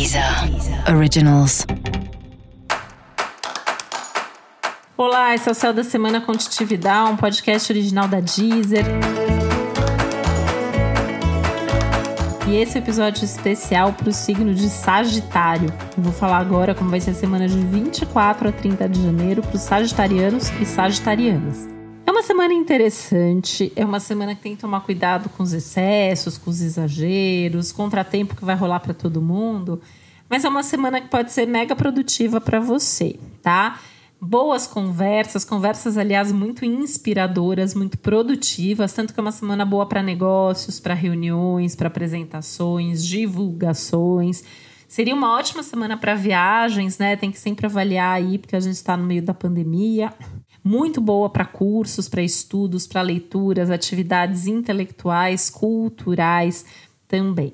Deezer Originals. Olá, esse é o Céu da Semana Contitividade, um podcast original da Deezer. E esse é episódio especial para o signo de Sagitário. Eu vou falar agora como vai ser a semana de 24 a 30 de janeiro para os sagitarianos e sagitarianas. Uma semana interessante, é uma semana que tem que tomar cuidado com os excessos, com os exageros, contratempo que vai rolar para todo mundo, mas é uma semana que pode ser mega produtiva para você, tá? Boas conversas, conversas, aliás, muito inspiradoras, muito produtivas, tanto que é uma semana boa para negócios, para reuniões, para apresentações, divulgações. Seria uma ótima semana para viagens, né? Tem que sempre avaliar aí, porque a gente está no meio da pandemia muito boa para cursos, para estudos, para leituras, atividades intelectuais, culturais também.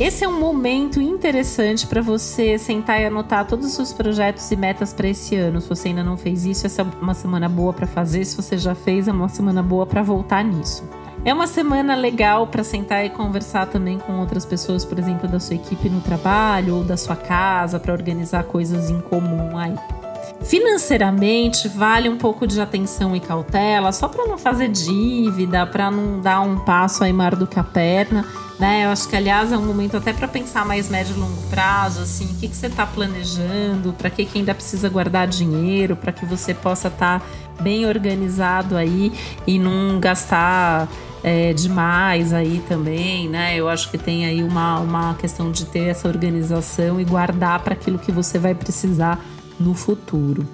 Esse é um momento interessante para você sentar e anotar todos os seus projetos e metas para esse ano. Se você ainda não fez isso, essa é uma semana boa para fazer. Se você já fez, é uma semana boa para voltar nisso. É uma semana legal para sentar e conversar também com outras pessoas, por exemplo, da sua equipe no trabalho ou da sua casa, para organizar coisas em comum aí. Financeiramente, vale um pouco de atenção e cautela, só para não fazer dívida, para não dar um passo aí maior do que a perna, né? Eu acho que, aliás, é um momento até para pensar mais médio e longo prazo, assim, o que, que você está planejando, para que, que ainda precisa guardar dinheiro, para que você possa estar tá bem organizado aí e não gastar é, demais aí também, né? Eu acho que tem aí uma, uma questão de ter essa organização e guardar para aquilo que você vai precisar no futuro.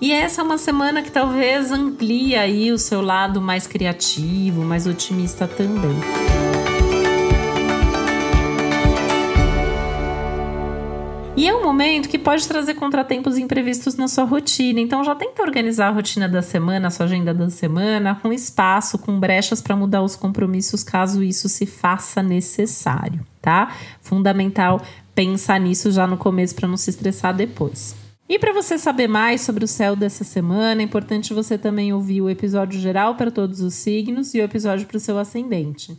E essa é uma semana que talvez amplie aí o seu lado mais criativo, mais otimista também. E é um momento que pode trazer contratempos imprevistos na sua rotina. Então já tenta organizar a rotina da semana, a sua agenda da semana, com espaço, com brechas para mudar os compromissos caso isso se faça necessário, tá? Fundamental pensar nisso já no começo para não se estressar depois. E para você saber mais sobre o céu dessa semana, é importante você também ouvir o episódio geral para todos os signos e o episódio para o seu ascendente.